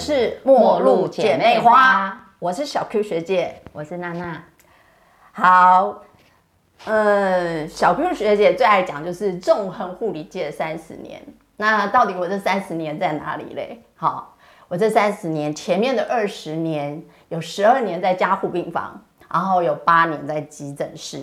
是陌路姐妹花，我是小 Q 学姐，我是娜娜。好，呃，小 Q 学姐最爱讲就是纵横护理界三十年。那到底我这三十年在哪里嘞？好，我这三十年前面的二十年有十二年在加护病房，然后有八年在急诊室。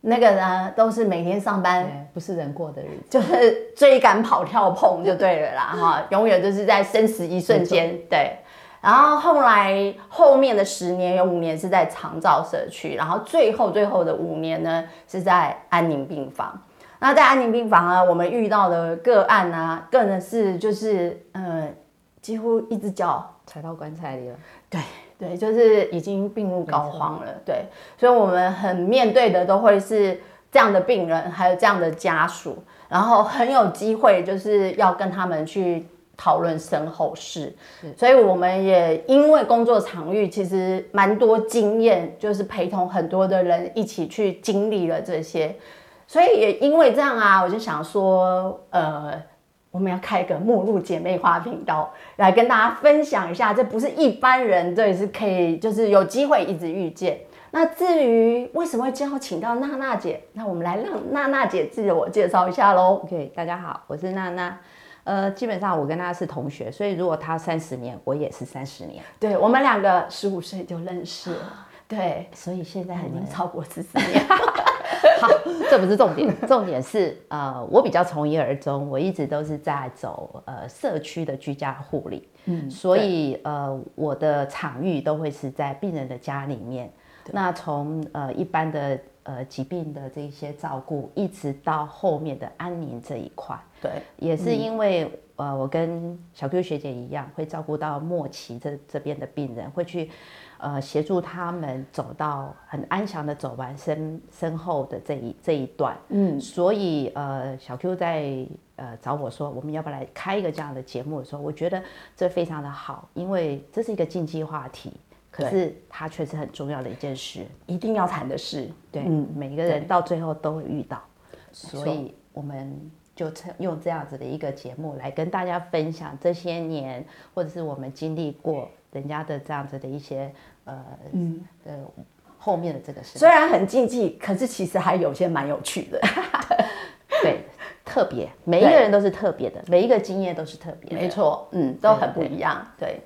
那个呢，都是每天上班，不是人过的日子，就是追赶跑跳碰就对了啦，哈，永远就是在生死一瞬间，对。然后后来后面的十年有五年是在长照社区，然后最后最后的五年呢是在安宁病房。那在安宁病房啊，我们遇到的个案呢，个人是就是呃，几乎一只脚踩到棺材里了，对。对，就是已经病入膏肓了。对，所以我们很面对的都会是这样的病人，还有这样的家属，然后很有机会就是要跟他们去讨论身后事。所以我们也因为工作场域其实蛮多经验，就是陪同很多的人一起去经历了这些，所以也因为这样啊，我就想说，呃。我们要开个目录姐妹花频道，来跟大家分享一下，这不是一般人，这也是可以，就是有机会一直遇见。那至于为什么会今后请到娜娜姐，那我们来让娜娜姐自我介绍一下喽。OK，大家好，我是娜娜。呃，基本上我跟她是同学，所以如果她三十年，我也是三十年。对，我们两个十五岁就认识了。对，所以现在已经超过十四年。好，这不是重点，重点是呃，我比较从一而终，我一直都是在走呃社区的居家护理，嗯，所以呃我的场域都会是在病人的家里面。那从呃一般的呃疾病的这些照顾，一直到后面的安宁这一块，对，也是因为呃我跟小 Q 学姐一样，会照顾到末期这这边的病人，会去。呃，协助他们走到很安详的走完身身后的这一这一段，嗯，所以呃，小 Q 在呃找我说，我们要不要来开一个这样的节目的时候，我觉得这非常的好，因为这是一个禁忌话题，可是它却是很重要的一件事，一定要谈的事，对，嗯，每个人到最后都会遇到，所以我们就用这样子的一个节目来跟大家分享这些年，或者是我们经历过。人家的这样子的一些呃嗯呃后面的这个事，虽然很禁忌，可是其实还有些蛮有趣的。对，特别每一个人都是特别的，每一个经验都是特别。没错，嗯，都很不一样。对，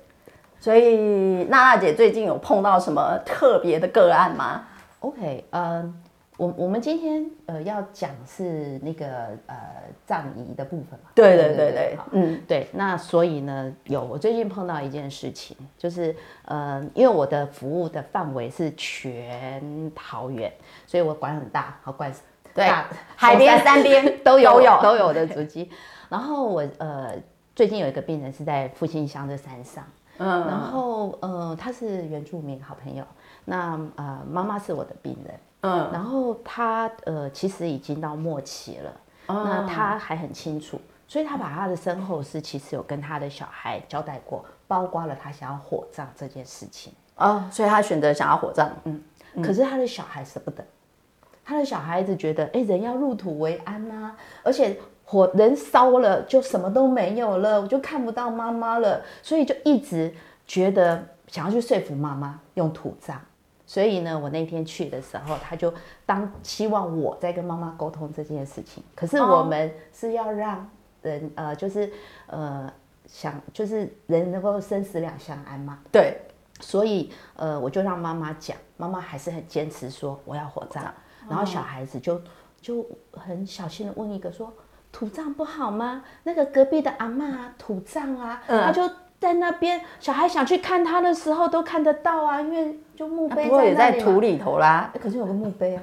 所以娜娜姐最近有碰到什么特别的个案吗？OK，嗯。我我们今天呃要讲是那个呃葬仪的部分嘛？对对对对，嗯对。那所以呢，有我最近碰到一件事情，就是呃，因为我的服务的范围是全桃园，所以我管很大，好管对海边、山边 都有有 都有的足迹。然后我呃最近有一个病人是在复兴乡的山上，嗯，然后呃他是原住民好朋友，那呃妈妈是我的病人。嗯，然后他呃，其实已经到末期了，那他还很清楚，所以他把他的身后事其实有跟他的小孩交代过，包括了他想要火葬这件事情。哦，所以他选择想要火葬，嗯，可是他的小孩舍不得，他的小孩子觉得，哎，人要入土为安呐，而且火人烧了就什么都没有了，我就看不到妈妈了，所以就一直觉得想要去说服妈妈用土葬。所以呢，我那天去的时候，他就当希望我在跟妈妈沟通这件事情。可是我们是要让人呃，就是呃，想就是人能够生死两相安嘛。对。所以呃，我就让妈妈讲，妈妈还是很坚持说我要火葬。然后小孩子就就很小心的问一个说：土葬不好吗？那个隔壁的阿妈土葬啊，他就。在那边，小孩想去看他的时候都看得到啊，因为就墓碑在也在土里头啦。可是有个墓碑啊。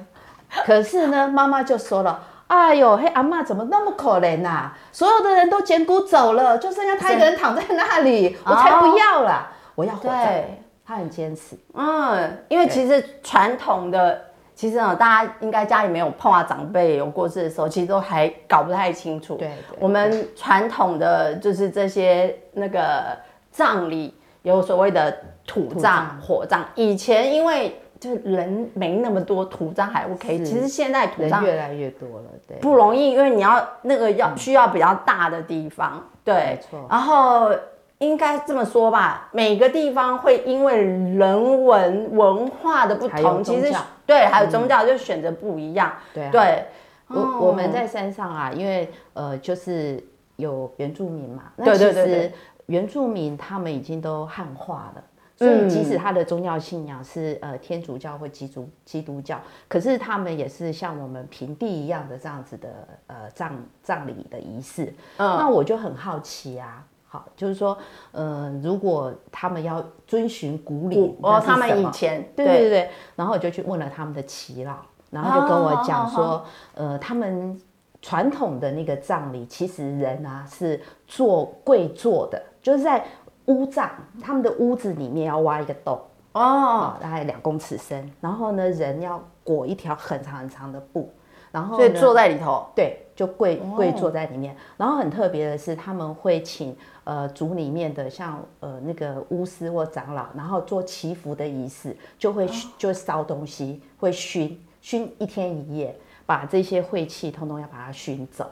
可是呢，妈妈就说了：“哎呦，嘿，阿妈怎么那么可怜呐？所有的人都捡骨走了，就剩下他一个人躺在那里，我才不要了，我要活着。”他很坚持。嗯，因为其实传统的，其实呢，大家应该家里没有碰到长辈有过世的时候，其实都还搞不太清楚。对，我们传统的就是这些那个。葬礼有所谓的土葬、火葬。以前因为就人没那么多，土葬还 OK。其实现在土葬越来越多了，对，不容易，因为你要那个要需要比较大的地方，对，没错。然后应该这么说吧，每个地方会因为人文文化的不同，其实对，还有宗教就选择不一样。对啊，对，我我们在山上啊，因为呃，就是有原住民嘛，那对其对对原住民他们已经都汉化了。所以，即使他的宗教信仰是呃天主教或基督基督教，可是他们也是像我们平地一样的这样子的呃葬葬礼的仪式。嗯。那我就很好奇啊，好，就是说，呃，如果他们要遵循古礼，哦，他们以前对对。对，然后我就去问了他们的耆老，然后就跟我讲哦说，呃，他们传统的那个葬礼，其实人啊是坐跪坐的，就是在屋葬，他们的屋子里面要挖一个洞，哦，哦，大概两公尺深，然后呢，人要裹一条很长很长的布，然后所以坐在里头，对，就跪哦。跪坐在里面。然后很特别的是，他们会请呃族里面的像呃那个巫师或长老，然后做祈福的仪式，就会熏就烧东西，会熏熏一天一夜，把这些晦气通通要把它熏走。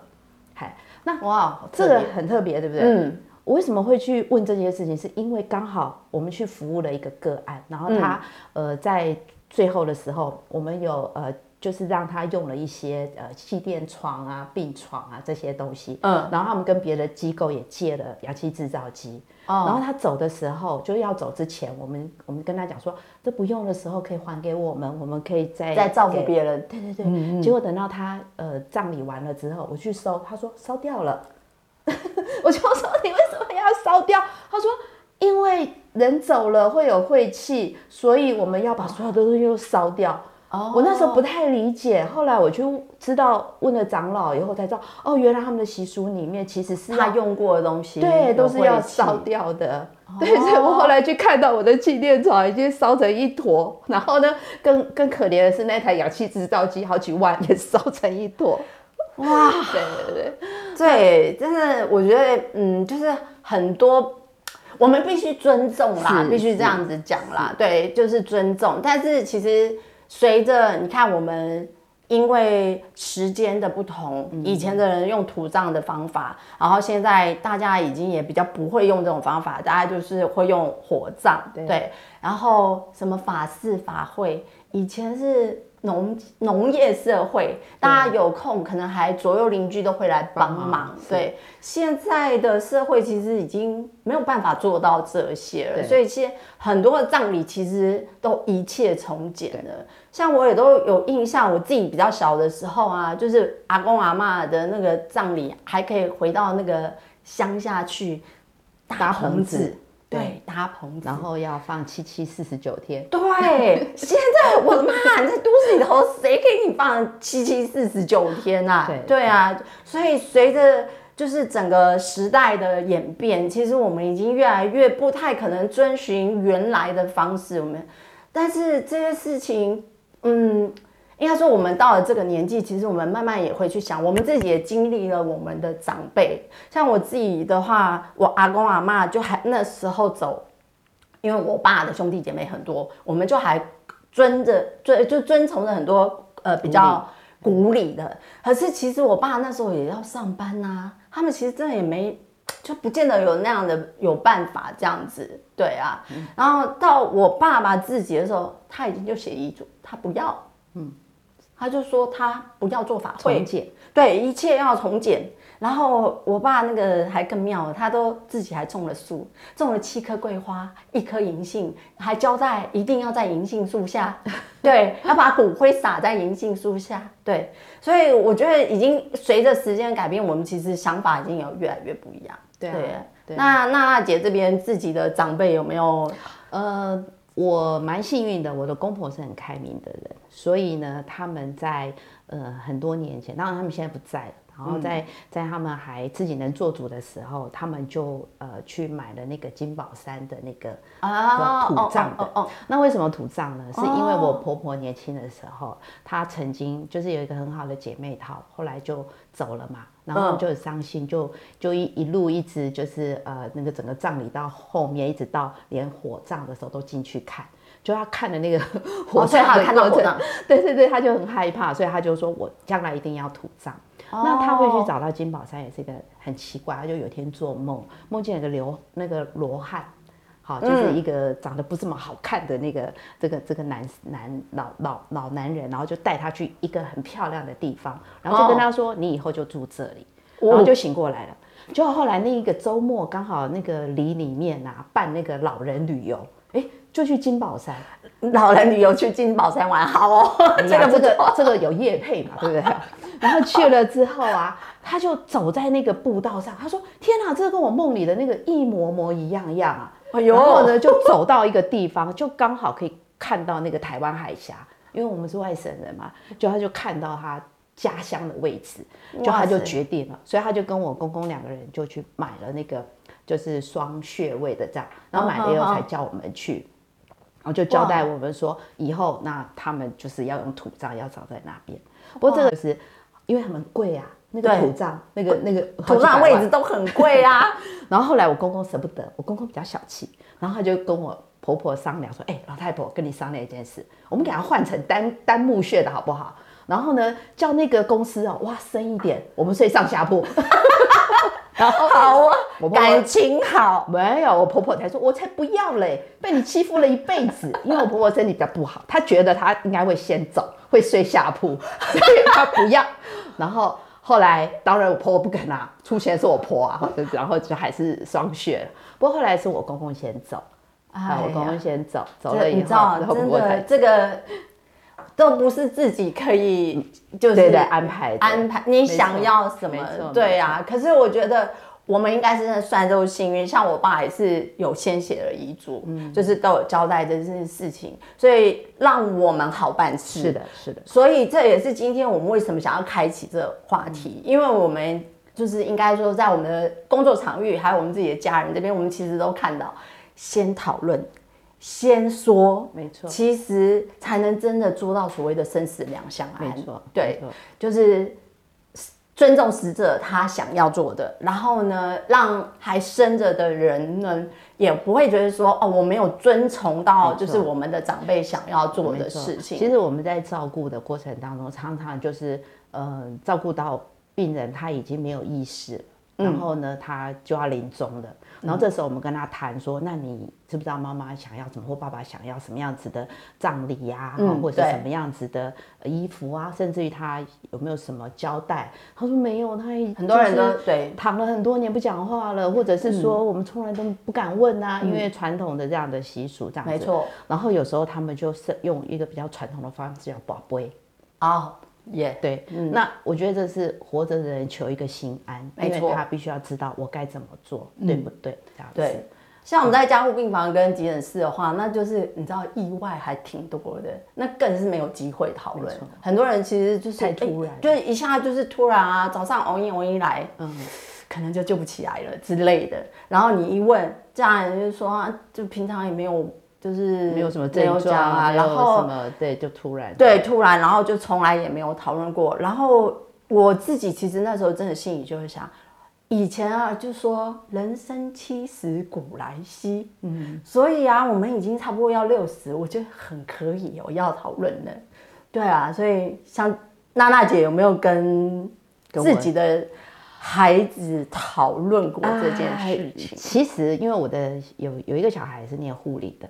嗨，那哇，好这个很特别，对不对？嗯，我为什么会去问这件事情？是因为刚好我们去服务了一个个案，然后他、呃在最后的时候，我们有呃就是让他用了一些呃气垫床啊、病床啊这些东西，嗯，然后他们跟别的机构也借了氧气制造机，哦。然后他走的时候，就要走之前，我们我们跟他讲说，这不用的时候可以还给我们，我们可以再再照顾给别人，对对对，结果等到他呃葬礼完了之后，我去收，他说烧掉了，我就说你为什么要烧掉？他说因为人走了会有晦气，所以我们要把所有的东西都烧掉。哦我那时候不太理解，后来我就知道问了长老以后才知道，哦，原来他们的习俗里面其实是要他用过的东西，对，都是要烧掉的。对，所以我后来去看到我的气垫床已经烧成一坨，然后呢，更更可怜的是那台氧气制造机好几万也烧成一坨。哇，对对对，对，就是，我觉得，嗯，就是很多。我们必须尊重啦，必须这样子讲啦，对，就是尊重。但是其实随着你看，我们因为时间的不同，以前的人用土葬的方法，然后现在大家已经也比较不会用这种方法，大家就是会用火葬，对对。然后什么法事法会，以前是农农业社会，大家有空可能还左右邻居都会来帮帮忙对。现在的社会其实已经没有办法做到这些了，所以其实很多的葬礼其实都一切从简了。像我也都有印象，我自己比较小的时候啊，就是阿公阿妈的那个葬礼，还可以回到那个乡下去搭棚棚子。子，对对，搭棚子，然后要放七七四十九天。对，现在我的妈，你在都市里头，谁给你放七七四十九天啊？对啊，所以随着就是整个时代的演变，其实我们已经越来越不太可能遵循原来的方式。我们，但是这些事情，嗯。应该说，我们到了这个年纪，其实我们慢慢也会去想，我们自己也经历了我们的长辈。像我自己的话，我阿公阿妈就还那时候走，因为我爸的兄弟姐妹很多，我们就还遵着遵就遵从着很多呃比较古礼的。可是其实我爸那时候也要上班呐、他们其实真的也没就不见得有那样的有办法这样子，对啊。然后到我爸爸自己的时候，他已经就写遗嘱，他不要，嗯，他就说他不要做法会重，建，对，一切要重简。然后我爸那个还更妙，他都自己还种了树，种了七棵桂花，一棵银杏，还交代一定要在银杏树下，对，要把骨灰撒在银杏树下，对。所以我觉得已经随着时间改变，我们其实想法已经有越来越不一样。对啊对那娜娜姐这边自己的长辈有没有？呃，我蛮幸运的，我的公婆是很开明的人，所以呢，他们在呃很多年前，当然他们现在不在了。然后在在他们还自己能做主的时候，他们就呃去买了那个金宝山的那个啊土葬的那为什么土葬呢？是因为我婆婆年轻的时候，她曾经就是有一个很好的姐妹淘，后来就走了嘛，然后嗯就很伤心，就就一一路一直就是呃那个整个葬礼到后面，一直到连火葬的时候都进去看，就他看的那个火葬的过程看到火葬，对 对对，他就很害怕，所以他就说我将来一定要土葬。那他会去找到金宝山，也是一个很奇怪。他就有一天做梦，梦见有个流那个罗汉，好，就是一个长得不这么好看的那个这个这个男男老老老男人，然后就带他去一个很漂亮的地方，然后就跟他说：“你以后就住这里。”然后就醒过来了。就后来那一个周末，刚好那个里里面啊办那个老人旅游，哎，就去金宝山。老人旅游去金宝山玩，好哦，这个这个这个有叶配嘛，对不对？然后去了之后啊，他就走在那个步道上，他说：“天哪，这个跟我梦里的那个一模模一样样啊！”然后呢，就走到一个地方，就刚好可以看到那个台湾海峡，因为我们是外省人嘛，就他就看到他家乡的位置，就他就决定了，所以他就跟我公公两个人就去买了那个就是双穴位的这样，然后买了以后才叫我们去。然后就交代我们说，以后那他们就是要用土葬，要葬在那边。不过这个是因为他们贵啊，那个土葬，那个那个土葬位置都很贵啊。然后后来我公公舍不得，我公公比较小气，然后他就跟我婆婆商量说：“哎，老太婆，跟你商量一件事，我们给他换成单单木穴的好不好？然后呢，叫那个公司哦，哇，深一点，我们睡上下铺。” 好啊，感情好没有？我婆婆才说，我才不要嘞，被你欺负了一辈子。因为我婆婆身体比较不好，她觉得她应该会先走，会睡下铺，所以她不要。然后后来，当然我婆婆不肯啊，出钱是我婆啊，然后就还是双血。不过后来是我公公先走，啊，我公公先走，走了以后，然后我才这个。都不是自己可以就是安排安排，你想要什么？对啊。可是我觉得我们应该是算都幸运，像我爸也是有先写了遗嘱，嗯，就是都有交代这件事情，所以让我们好办事。是的，是的。所以这也是今天我们为什么想要开启这个话题，因为我们就是应该说在我们的工作场域，还有我们自己的家人这边，我们其实都看到，先讨论。先说，没错，其实才能真的做到所谓的生死两相安。没错，对，就是尊重死者他想要做的，然后呢，让还生着的人呢，也不会觉得说，哦，我没有遵从到，就是我们的长辈想要做的事情。其实我们在照顾的过程当中，常常就是，呃，照顾到病人他已经没有意识，然后呢，他就要临终了。然后这时候我们跟他谈说，那你知不知道妈妈想要什么，或爸爸想要什么样子的葬礼呀，或者是什么样子的衣服啊，甚至于他有没有什么交代？他说没有，他很多人都对躺了很多年不讲话了，或者是说我们从来都不敢问啊，因为传统的这样的习俗这样子。没错。然后有时候他们就是用一个比较传统的方式叫宝贝啊。也对，那我觉得这是活着的人求一个心安，没错他必须要知道我该怎么做，对不对？这样对。像我们在加护病房跟急诊室的话，那就是你知道意外还挺多的，那更是没有机会讨论。很多人其实就是太突然，就是一下就是突然啊，早上熬夜熬夜来，嗯，可能就救不起来了之类的。然后你一问家人，就说啊，就平常也没有。就是没有什么症状啊，然后什么对，就突然对突然，然后就从来也没有讨论过。然后我自己其实那时候真的心里就会想，以前啊就说人生七十古来稀，嗯，所以啊我们已经差不多要六十，我觉得很可以哦要讨论的。对啊，所以像娜娜姐有没有跟自己的孩子讨论过这件事情？其实因为我的有有一个小孩是念护理的。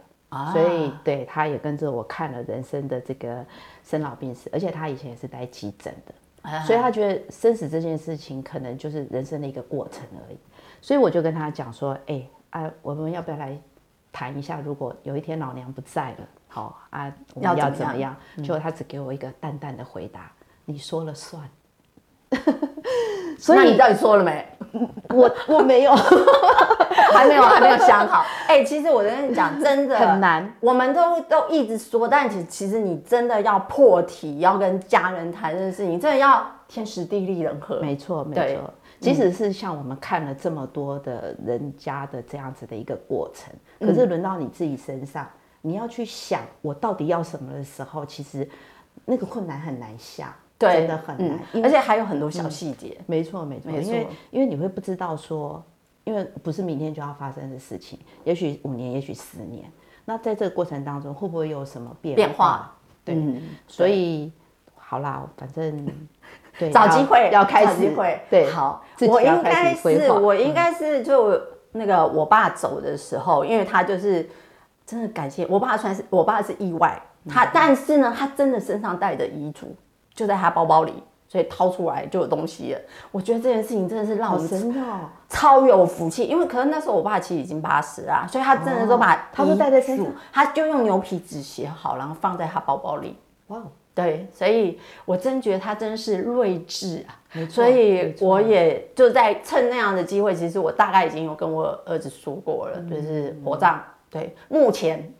所以，对他也跟着我看了人生的这个生老病死，而且他以前也是待急诊的，所以他觉得生死这件事情可能就是人生的一个过程而已。所以我就跟他讲说：“哎啊，我们要不要来谈一下？如果有一天老娘不在了，好啊，我们要怎么样？”结果他只给我一个淡淡的回答：“你说了算。”所以你到底说了没？我我没有。还没有，还没有想好。哎，其实我跟你讲，真的很难。我们都都一直说，但其其实你真的要破题，要跟家人谈这件事情，真的要天时地利人和。没错，没错。即使是像我们看了这么多的人家的这样子的一个过程，可是轮到你自己身上，你要去想我到底要什么的时候，其实那个困难很难下，真的很难，而且还有很多小细节。没错，没错，因为因为你会不知道说。因为不是明天就要发生的事情，也许五年，也许十年。那在这个过程当中，会不会有什么变变化？对，所以好啦，反正 对找机会要开机会。对好，我应该是我应该是就那个我爸走的时候，因为他就是真的感谢我爸，算是我爸是意外，他嗯但是呢，他真的身上带着遗嘱，就在他包包里。所以掏出来就有东西了，我觉得这件事情真的是让我们真的哦，超有福气，因为可能那时候我爸其实已经八十啦，所以他真的都把哦他都带在身上，他就用牛皮纸写好，然后放在他包包里。哇哦，对，所以我真觉得他真是睿智啊。所以我也就在趁那样的机会，其实我大概已经有跟我儿子说过了，就是火葬。对，目前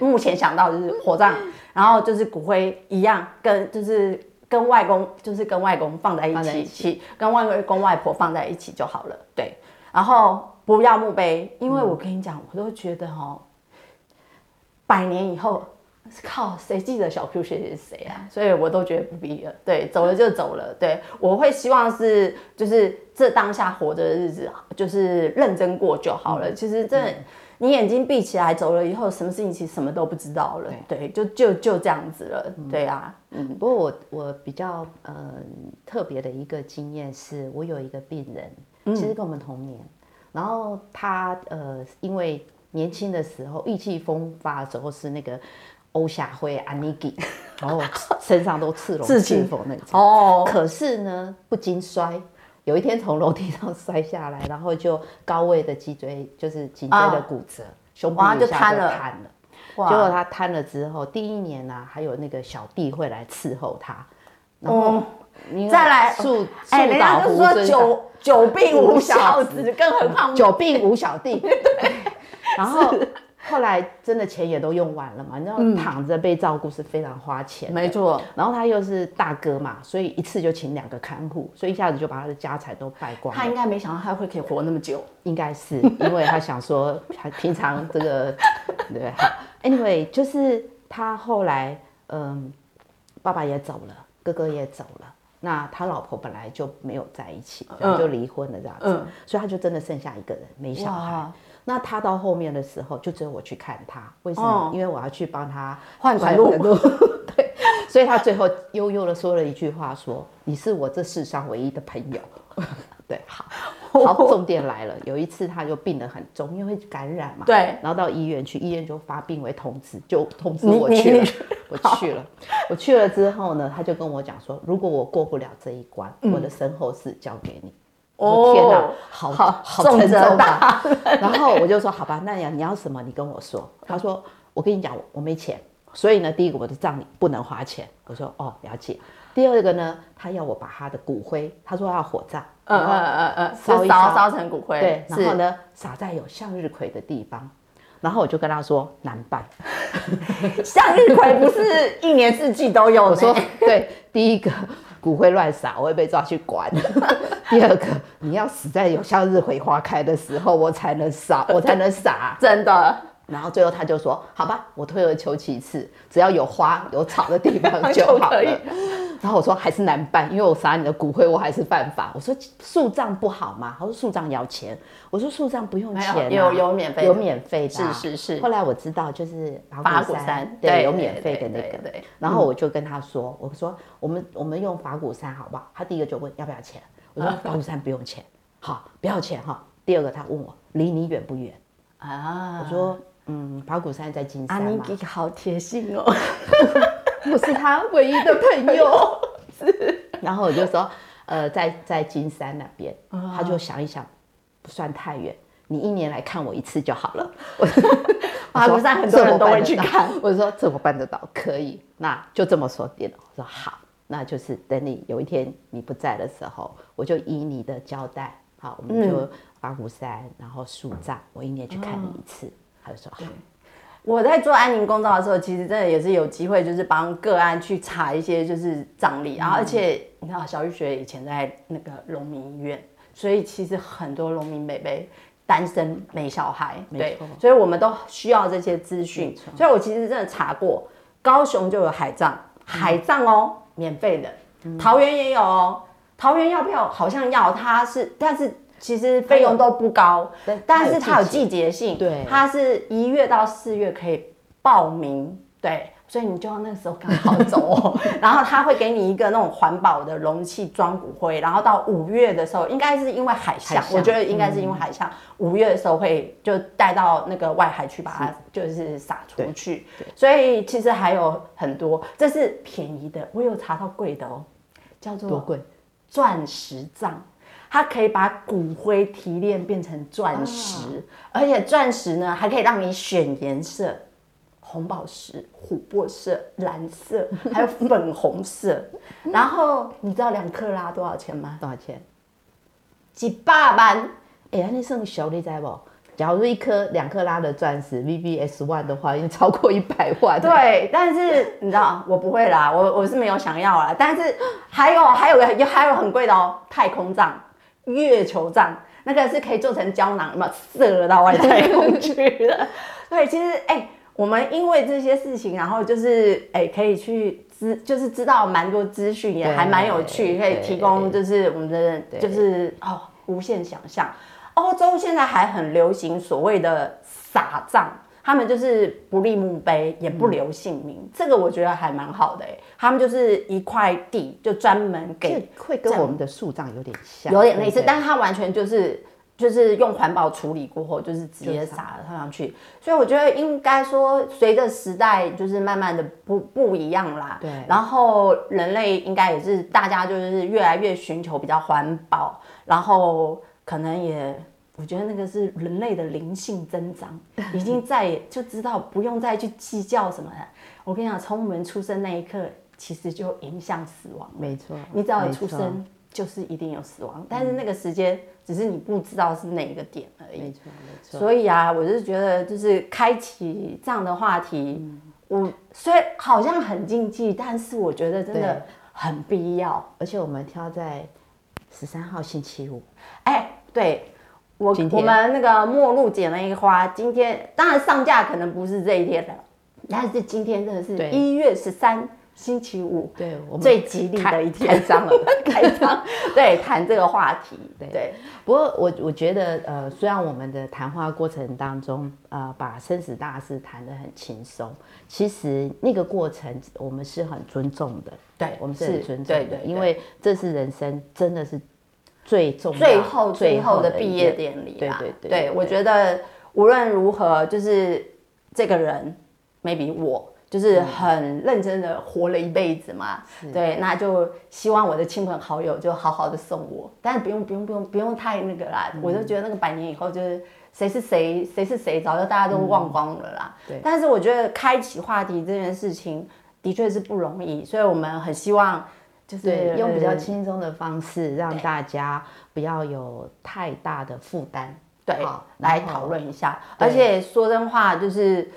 目前想到就是火葬，然后就是骨灰一样，跟就是跟外公就是跟外公放在一起，一起跟外公外婆放在一起就好了。对，然后不要墓碑，因为我跟你讲，我都觉得哦，百年以后。靠，谁记得小 Q 是谁啊？所以我都觉得不必了。对，走了就走了。对，我会希望是，就是这当下活着的日子，就是认真过就好了。其实这你眼睛闭起来走了以后，什么事情其实什么都不知道了。对，就就就这样子了。对啊，嗯，不过我我比较呃特别的一个经验是，我有一个病人，其实跟我们同年，然后他呃因为年轻的时候意气风发的时候是那个欧霞辉安妮吉，然后身上都刺龙刺青那种。哦，可是呢，不经摔，有一天从楼梯上摔下来，然后就高位的脊椎就是颈椎的骨折，胸部就瘫了。瘫了。哇。结果他瘫了之后，第一年呢、还有那个小弟会来伺候他，然后再来树哎，人家就说久久病无孝孝子，更何况久病无小弟，然后后来真的钱也都用完了嘛，你知道躺着被照顾是非常花钱的，没错，然后他又是大哥嘛，所以一次就请两个看护，所以一下子就把他的家财都败光。他应该没想到他会可以活那么久。应该是因为他想说，他平常这个 对好，anyway，就是他后来嗯，爸爸也走了，哥哥也走了。那他老婆本来就没有在一起，然后就离婚了这样子，嗯所以他就真的剩下一个人，没小孩哇。那他到后面的时候，就只有我去看他，为什么？哦因为我要去帮他换管路 对，所以他最后悠悠的说了一句话，说：“你是我这世上唯一的朋友。”对，好，好，重点来了。有一次他就病得很重，因为感染嘛，对然后到医院去，医院就发病为通知，就通知我去了。我去了，我去了之后呢，他就跟我讲说，如果我过不了这一关，我的身后事交给你。我说天哪哦，好好好沉重大 啊！然后我就说好吧，那你你要什么？你跟我说。他说我跟你讲，我我没钱，所以呢，第一个我的葬礼不能花钱。我说哦，了解。第二个呢，他要我把他的骨灰，他说要火葬，嗯嗯嗯嗯，烧烧烧成骨灰。对，然后？呢，撒在有向日葵的地方。然后我就跟他说难办。向日葵不是一年四季都有。我说对，第一个骨灰乱撒，我会被抓去管。第二个，你要死在有向日葵花开的时候，我才能撒，我才能撒。真的，然后最后他就说：“好吧，我退而求其次，只要有花有草的地方就好了。”然后我说：“还是难办，因为我撒你的骨灰，我还是犯法。”我说：“树葬不好吗？”他说：“树葬要钱。”我说：“树葬不用钱、啊，有有有免费的有免费的啊、是是是后来我知道，就是法法鼓鼓山山对对有免费的那个然后我就跟他说：“我说我们我们用法鼓山好不好？”他第一个就问要不要钱，我说法鼓山不用钱，好不要钱哈。第二个他问我离你远不远，啊我说嗯，法鼓山在金阿尼山嘛，基好贴心哦。我是他唯一的朋友。然后我就说，呃，在在金山那边，他就想一想，不算太远，你一年来看我一次就好了。我法鼓山很多人都会去看。我说这我办得到，可以，那就这么说定了。我说好，那就是等你有一天你不在的时候，我就依你的交代，好，我们就法鼓山，然后树葬，我一年去看你一次。他就说好，我在做安宁公照的时候，其实真的也是有机会，就是帮个案去查一些就是葬礼，然后而且你知道小玉学以前在那个农民医院，所以其实很多农民北北单身没小孩，对错，所以我们都需要这些资讯，所以我其实真的查过，高雄就有海葬，海葬哦，免费的，桃园也有哦，桃园要不要？好像要，它是，但是。其实费用都不高，但但是它有季季节性，对它是一月到四月可以报名对，所以你就要那时候刚好走哦。然后他会给你一个那种环保的容器装骨灰，然后到五月的时候，应该是因为海象，海象我觉得应该是因为海象，五、月的时候会就带到那个外海去把它就是撒出去。所以其实还有很多，这是便宜的，我有查到贵的哦，叫做多贵？钻石葬。它可以把骨灰提炼变成钻石，而且钻石呢还可以让你选颜色，红宝石、琥珀色、蓝色，还有粉红色。然后你知道两克拉多少钱吗？多少钱？几百万。哎，那算小，你知不？假如一颗两克拉的钻石 VVS One 的话，已经超过一百万。对，但是你知道我不会啦，我我是没有想要啦。但是还有还有个还有很贵的哦，太空葬。月球杖那个是可以做成胶囊嘛，射到外太空去的。对，其实哎，我们因为这些事情，然后就是哎，可以去知，就是知道蛮多资讯，也还蛮有趣，可以提供就是我们的就是哦，无限想象。欧洲现在还很流行所谓的撒葬。他们就是不立墓碑，也不留姓名，这个我觉得还蛮好的哎。他们就是一块地，就专门给，会跟我们的树葬有点像，有点类似，但是它完全就是就是用环保处理过后，就是直接撒了上去。所以我觉得应该说，随着时代就是慢慢的不不一样啦。对。然后人类应该也是大家就是越来越寻求比较环保，然后可能也。我觉得那个是人类的灵性增长，已经再也就知道不用再去计较什么了。我跟你讲，从我们出生那一刻，其实就影响死亡。没错，你只要一出生，就是一定有死亡。但是那个时间，只是你不知道是哪一个点而已。没错，没错。所以啊，我是觉得，就是开启这样的话题，我虽然好像很禁忌，但是我觉得真的很必要。而且我们挑在十三号星期五。哎，对。我我们那个末路捡了一花，今天当然上架可能不是这一天的，但是今天真的是一月十三星期五，对，我们最吉利的一天，开张了，开张，对，谈这个话题，对。不过我我觉得，呃，虽然我们的谈话过程当中，呃，把生死大事谈得很轻松，其实那个过程我们是很尊重的，对，我们是很尊重的，因为这是人生，真的是。最重最后最后的毕业典礼啦，对对对，我觉得无论如何，就是这个人，maybe 我就是很认真的活了一辈子嘛，对，那就希望我的亲朋好友就好好的送我，但是不用不用不用不用太那个啦，我就觉得那个百年以后就是谁是谁谁是谁，早就大家都忘光了啦。对，但是我觉得开启话题这件事情的确是不容易，所以我们很希望。就是用比较轻松的方式，让大家不要有太大的负担，对，来讨论一下。而且说真话，就是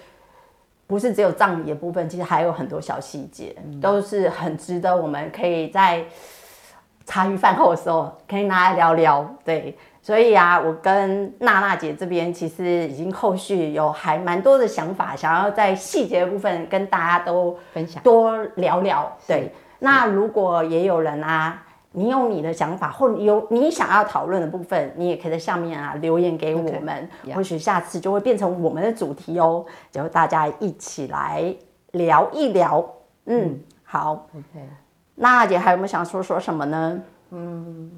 不是只有葬礼的部分，其实还有很多小细节，都是很值得我们可以在茶余饭后的时候可以拿来聊聊。对，所以啊，我跟娜娜姐这边其实已经后续有还蛮多的想法，想要在细节的部分跟大家都分享，多聊聊。对。那如果也有人啊，你有你的想法，或有你想要讨论的部分，你也可以在下面啊留言给我们，或许下次就会变成我们的主题哦，就大家一起来聊一聊。嗯，好，OK。娜姐还有没有想说说什么呢？嗯，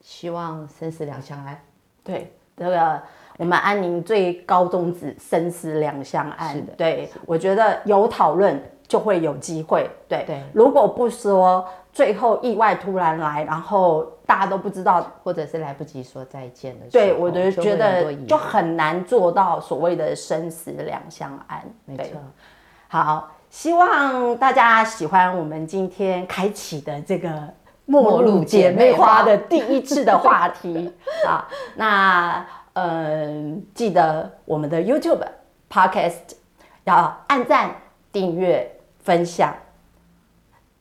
希望生死两相安。对，这个我们安宁最高宗旨，生死两相安。对，我觉得有讨论。就会有机会，对对。如果不说，最后意外突然来，然后大家都不知道，或者是来不及说再见的，对我就觉得就很难做到所谓的生死两相安。没错。好，希望大家喜欢我们今天开启的这个末路姐妹花的第一次的话题啊。那嗯，记得我们的 YouTube Podcast 要按赞订阅。分享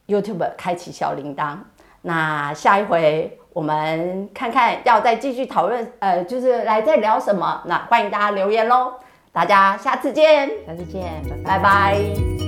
，YouTube 开启小铃铛。那下一回我们看看要再继续讨论，呃，就是来再聊什么？那欢迎大家留言喽！大家下次见，下次见，拜拜。